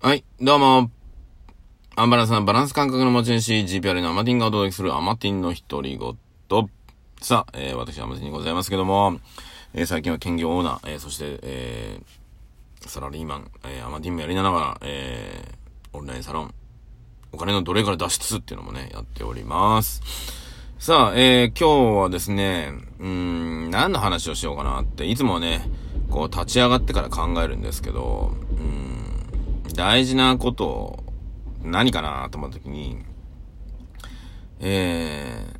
はい、どうも。アンバランスなバランス感覚の持ち主、GPR のアマティンがお届けするアマティンの独り言。さあ、えー、私、アマティンにございますけども、えー、最近は兼業オーナー、えー、そして、えー、サラリーマン、えー、アマティンもやりながら、えー、オンラインサロン、お金の奴隷から脱出っていうのもね、やっております。さあ、えー、今日はですね、うん、何の話をしようかなって、いつもね、こう立ち上がってから考えるんですけど、大事なことを、何かなと思った時に、え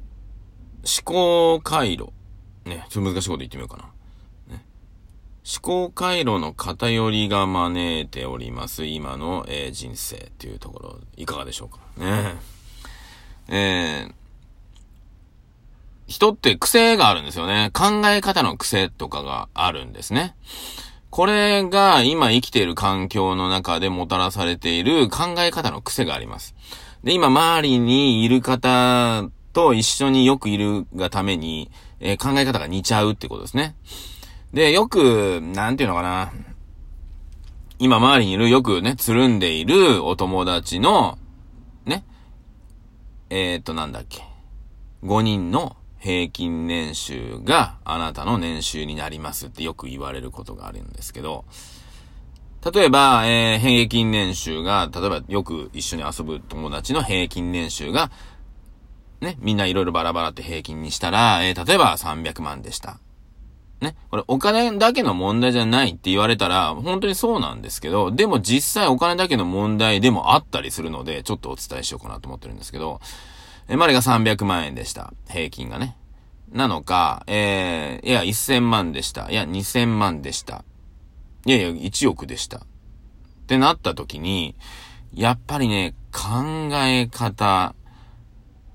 ー、思考回路。ね、ちょっと難しいこと言ってみようかな。ね、思考回路の偏りが招いております、今の、えー、人生っていうところ、いかがでしょうか。ねえー、人って癖があるんですよね。考え方の癖とかがあるんですね。これが今生きている環境の中でもたらされている考え方の癖があります。で、今周りにいる方と一緒によくいるがために、えー、考え方が似ちゃうってことですね。で、よく、なんていうのかな。今周りにいるよくね、つるんでいるお友達の、ね。えー、っと、なんだっけ。5人の平均年収があなたの年収になりますってよく言われることがあるんですけど、例えば、えー、平均年収が、例えばよく一緒に遊ぶ友達の平均年収が、ね、みんないろいろバラバラって平均にしたら、えー、例えば300万でした。ね、これお金だけの問題じゃないって言われたら、本当にそうなんですけど、でも実際お金だけの問題でもあったりするので、ちょっとお伝えしようかなと思ってるんですけど、え、までが300万円でした。平均がね。なのか、えー、いや、1000万でした。いや、2000万でした。いやいや、1億でした。ってなった時に、やっぱりね、考え方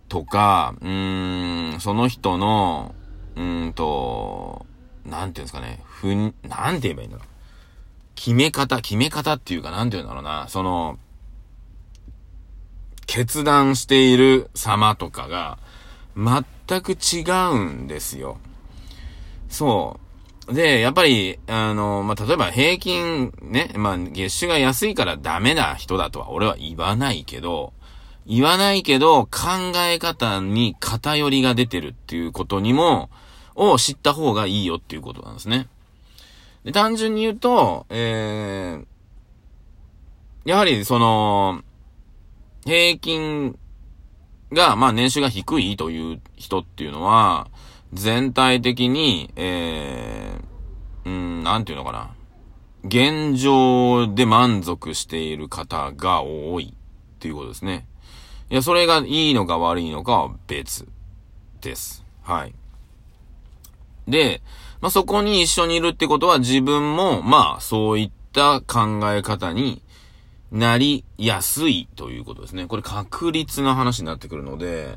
とか、うーん、その人の、うんと、なんていうんですかね、ふん、なんて言えばいいんだろう。決め方、決め方っていうか、なんて言うんだろうな、その、決断している様とかが、全く違うんですよ。そう。で、やっぱり、あの、まあ、例えば平均ね、まあ、月収が安いからダメな人だとは俺は言わないけど、言わないけど、考え方に偏りが出てるっていうことにも、を知った方がいいよっていうことなんですね。で、単純に言うと、えー、やはりその、平均が、まあ年収が低いという人っていうのは、全体的に、えー、うん、なんていうのかな。現状で満足している方が多いっていうことですね。いや、それがいいのか悪いのかは別です。はい。で、まあ、そこに一緒にいるってことは自分も、まあ、そういった考え方になりやすいということですね。これ確率の話になってくるので、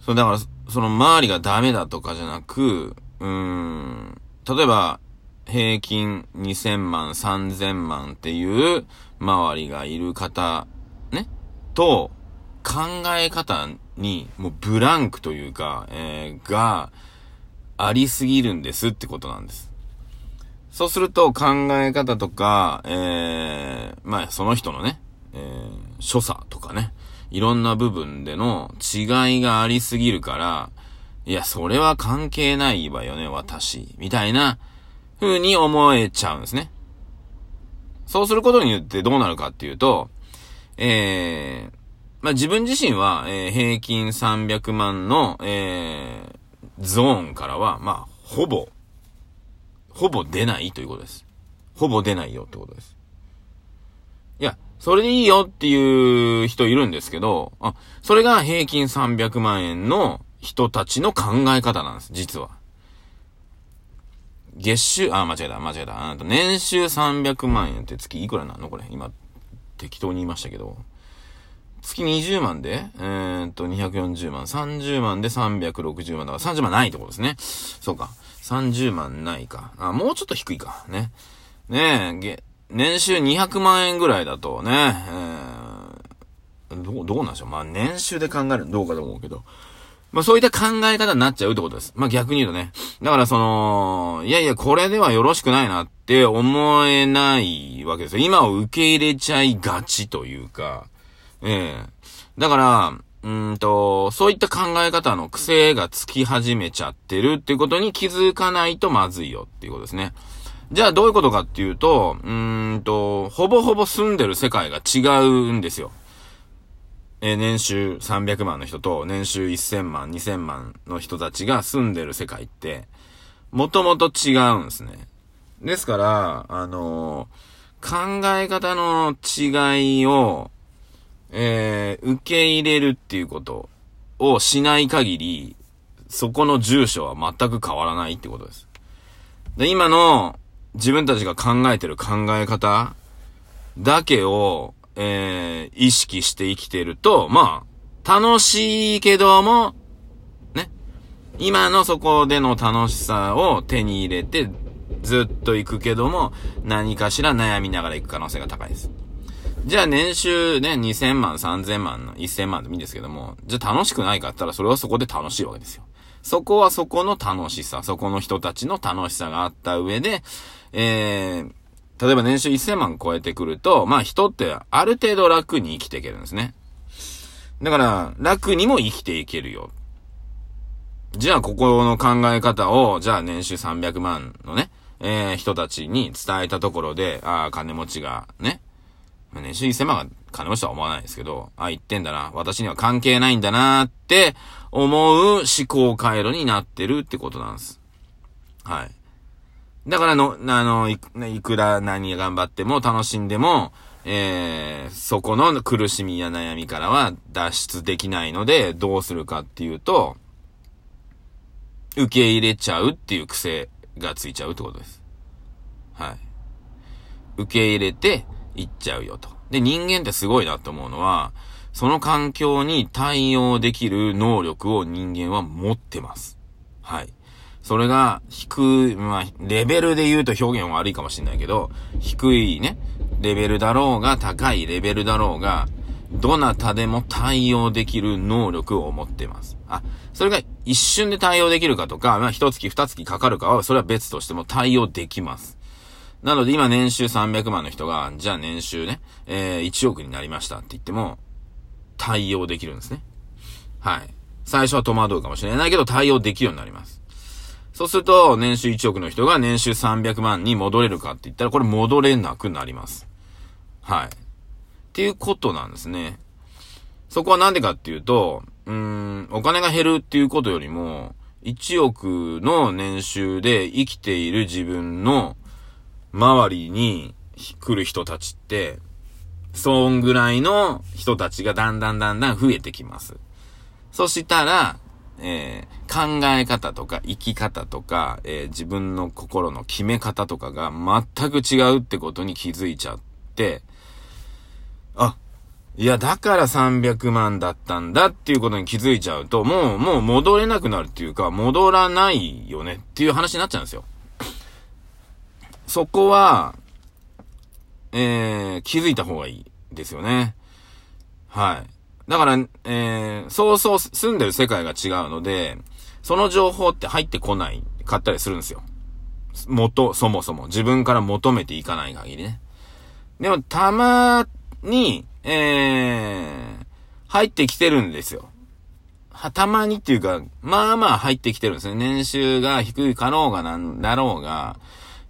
そう、だから、その周りがダメだとかじゃなく、うーん、例えば、平均2000万、3000万っていう周りがいる方、ね、と、考え方にもうブランクというか、えー、がありすぎるんですってことなんです。そうすると考え方とか、え、まあその人のね、えー、所作とかね、いろんな部分での違いがありすぎるから、いや、それは関係ないわよね、私。みたいな風に思えちゃうんですね。そうすることによってどうなるかっていうと、えー、まあ、自分自身は、えー、平均300万の、えー、ゾーンからは、まあ、ほぼ、ほぼ出ないということです。ほぼ出ないよってことです。それでいいよっていう人いるんですけど、あ、それが平均300万円の人たちの考え方なんです、実は。月収、あ、間違えた、間違えた。あと年収300万円って月いくらなの？これ。今、適当に言いましたけど。月20万で、えー、っと、240万。30万で360万だから30万ないってことですね。そうか。30万ないか。あ、もうちょっと低いか。ね。ねえ、年収200万円ぐらいだとね、えー、どう、どうなんでしょう。まあ、年収で考えるどうかと思うけど。まあそういった考え方になっちゃうってことです。まあ逆に言うとね。だからその、いやいや、これではよろしくないなって思えないわけですよ。今を受け入れちゃいがちというか、ええだから、うんと、そういった考え方の癖がつき始めちゃってるっていうことに気づかないとまずいよっていうことですね。じゃあどういうことかっていうと、うーんと、ほぼほぼ住んでる世界が違うんですよ。え年収300万の人と年収1000万、2000万の人たちが住んでる世界って、もともと違うんですね。ですから、あのー考え方の違いを、えー受け入れるっていうことをしない限り、そこの住所は全く変わらないってことです。で、今の自分たちが考えてる考え方だけを、えー意識して生きてると、まあ、楽しいけども、ね。今のそこでの楽しさを手に入れて、ずっと行くけども、何かしら悩みながら行く可能性が高いです。じゃあ年収ね、2000万、3000万の、1000万でもいいんですけども、じゃあ楽しくないかって言ったらそれはそこで楽しいわけですよ。そこはそこの楽しさ、そこの人たちの楽しさがあった上で、えー、例えば年収1000万超えてくると、まあ人ってある程度楽に生きていけるんですね。だから、楽にも生きていけるよ。じゃあ、ここの考え方を、じゃあ年収300万のね、えー、人たちに伝えたところで、ああ、金持ちが、ね、年収1000万が金持ちとは思わないですけど、ああ、言ってんだな、私には関係ないんだなって思う思考回路になってるってことなんです。はい。だからの、あの、いくいくら何頑張っても楽しんでも、えー、そこの苦しみや悩みからは脱出できないので、どうするかっていうと、受け入れちゃうっていう癖がついちゃうってことです。はい。受け入れていっちゃうよと。で、人間ってすごいなと思うのは、その環境に対応できる能力を人間は持ってます。はい。それが低い、まあ、レベルで言うと表現悪いかもしれないけど、低いね、レベルだろうが、高いレベルだろうが、どなたでも対応できる能力を持ってます。あ、それが一瞬で対応できるかとか、まあ、一月二月かかるかは、それは別としても対応できます。なので今年収300万の人が、じゃあ年収ね、えー、1億になりましたって言っても、対応できるんですね。はい。最初は戸惑うかもしれないけど、対応できるようになります。そうすると、年収1億の人が年収300万に戻れるかって言ったら、これ戻れなくなります。はい。っていうことなんですね。そこはなんでかっていうと、うーん、お金が減るっていうことよりも、1億の年収で生きている自分の周りに来る人たちって、そんぐらいの人たちがだんだんだんだん増えてきます。そしたら、えー考え方とか生き方とか、えー自分の心の決め方とかが全く違うってことに気づいちゃって、あ、いや、だから300万だったんだっていうことに気づいちゃうと、もう、もう戻れなくなるっていうか、戻らないよねっていう話になっちゃうんですよ。そこは、えー、気づいた方がいいですよね。はい。だから、えー、そうそう住んでる世界が違うので、その情報って入ってこない、買ったりするんですよ。元、そもそも。自分から求めていかない限りね。でも、たまに、えー、入ってきてるんですよ。は、たまにっていうか、まあまあ入ってきてるんですね。年収が低いかろうがなんだろうが、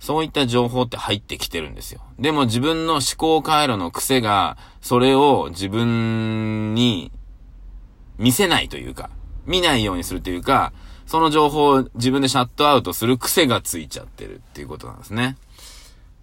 そういった情報って入ってきてるんですよ。でも自分の思考回路の癖が、それを自分に見せないというか、見ないようにするというか、その情報を自分でシャットアウトする癖がついちゃってるっていうことなんですね。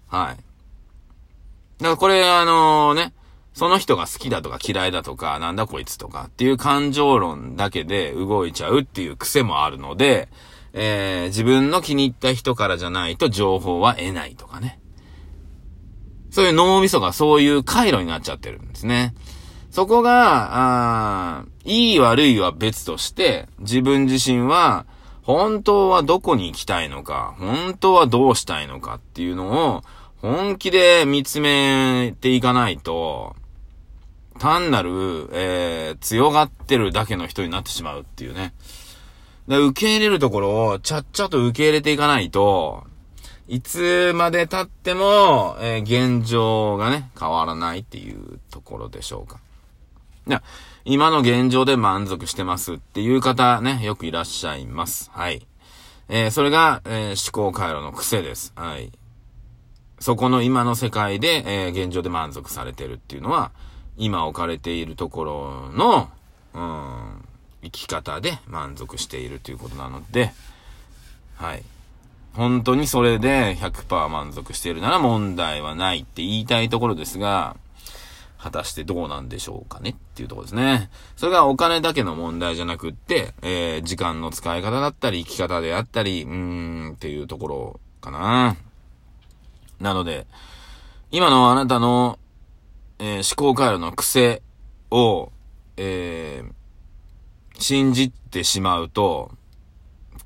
はい。だからこれあのね、その人が好きだとか嫌いだとか、なんだこいつとかっていう感情論だけで動いちゃうっていう癖もあるので、えー、自分の気に入った人からじゃないと情報は得ないとかね。そういう脳みそがそういう回路になっちゃってるんですね。そこが、あいい悪いは別として、自分自身は、本当はどこに行きたいのか、本当はどうしたいのかっていうのを、本気で見つめていかないと、単なる、えー、強がってるだけの人になってしまうっていうね。受け入れるところをちゃっちゃと受け入れていかないと、いつまで経っても、えー、現状がね、変わらないっていうところでしょうか。いや、今の現状で満足してますっていう方ね、よくいらっしゃいます。はい。えー、それが、えー、思考回路の癖です。はい。そこの今の世界で、え、現状で満足されてるっていうのは、今置かれているところの、うん、生き方で満足しているということなので、はい。本当にそれで100%満足しているなら問題はないって言いたいところですが、果たしてどうなんでしょうかねっていうところですね。それがお金だけの問題じゃなくって、えー、時間の使い方だったり、生き方であったり、うーん、っていうところかな。なので、今のあなたの、えー、思考回路の癖を、えー、信じてしまうと、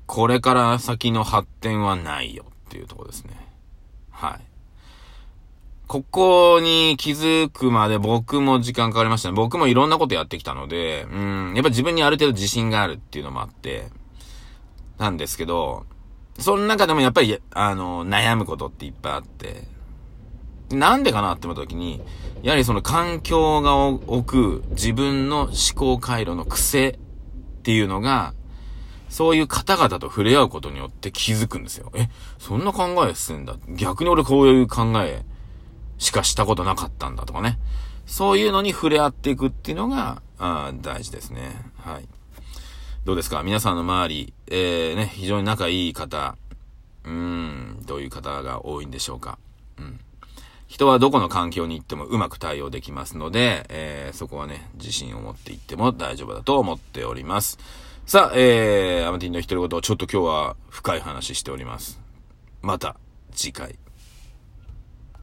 これから先の発展はないよっていうとこですね。はい。ここに気づくまで僕も時間かかりましたね。僕もいろんなことやってきたので、うん、やっぱ自分にある程度自信があるっていうのもあって、なんですけど、その中でもやっぱり、あの、悩むことっていっぱいあって、なんでかなって思った時に、やはりその環境が置く自分の思考回路の癖っていうのが、そういう方々と触れ合うことによって気づくんですよ。え、そんな考えしてんだ。逆に俺こういう考えしかしたことなかったんだとかね。そういうのに触れ合っていくっていうのが、あ大事ですね。はい。どうですか？皆さんの周り、えー、ね、非常に仲いい方、うーん、どういう方が多いんでしょうか？うん。人はどこの環境に行ってもうまく対応できますので、えー、そこはね、自信を持って行っても大丈夫だと思っております。さあ、えー、アマティンの独り言、ちょっと今日は深い話しております。また、次回。